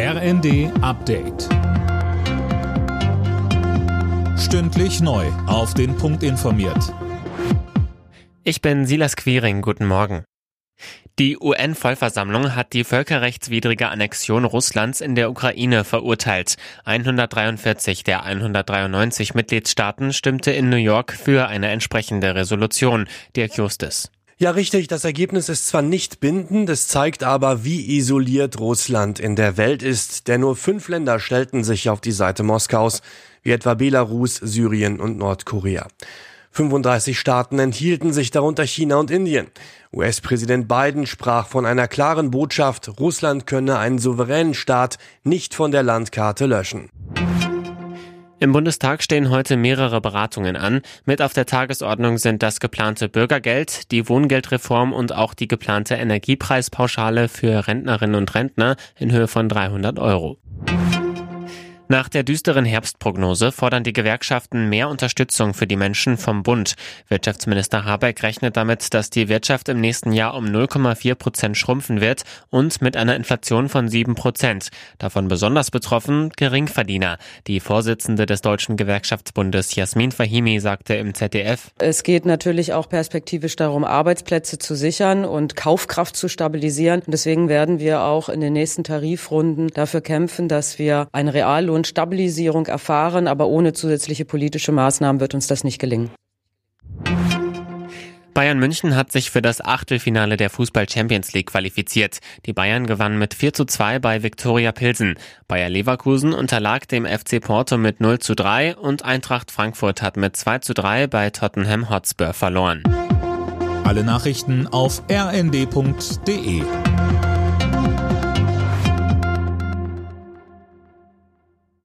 RND Update. Stündlich neu. Auf den Punkt informiert. Ich bin Silas Quiring. Guten Morgen. Die UN-Vollversammlung hat die völkerrechtswidrige Annexion Russlands in der Ukraine verurteilt. 143 der 193 Mitgliedstaaten stimmte in New York für eine entsprechende Resolution. Dirk Justus. Ja, richtig. Das Ergebnis ist zwar nicht bindend, es zeigt aber, wie isoliert Russland in der Welt ist, denn nur fünf Länder stellten sich auf die Seite Moskaus, wie etwa Belarus, Syrien und Nordkorea. 35 Staaten enthielten sich darunter China und Indien. US-Präsident Biden sprach von einer klaren Botschaft, Russland könne einen souveränen Staat nicht von der Landkarte löschen. Im Bundestag stehen heute mehrere Beratungen an. Mit auf der Tagesordnung sind das geplante Bürgergeld, die Wohngeldreform und auch die geplante Energiepreispauschale für Rentnerinnen und Rentner in Höhe von 300 Euro. Nach der düsteren Herbstprognose fordern die Gewerkschaften mehr Unterstützung für die Menschen vom Bund. Wirtschaftsminister Habeck rechnet damit, dass die Wirtschaft im nächsten Jahr um 0,4 Prozent schrumpfen wird und mit einer Inflation von 7 Prozent. Davon besonders betroffen Geringverdiener. Die Vorsitzende des Deutschen Gewerkschaftsbundes Jasmin Fahimi sagte im ZDF. Es geht natürlich auch perspektivisch darum, Arbeitsplätze zu sichern und Kaufkraft zu stabilisieren. Deswegen werden wir auch in den nächsten Tarifrunden dafür kämpfen, dass wir ein Reallohn und Stabilisierung erfahren, aber ohne zusätzliche politische Maßnahmen wird uns das nicht gelingen. Bayern München hat sich für das Achtelfinale der Fußball Champions League qualifiziert. Die Bayern gewannen mit 4 zu 2 bei Viktoria Pilsen. Bayer Leverkusen unterlag dem FC Porto mit 0 zu 3 und Eintracht Frankfurt hat mit 2 zu 3 bei Tottenham Hotspur verloren. Alle Nachrichten auf rnd.de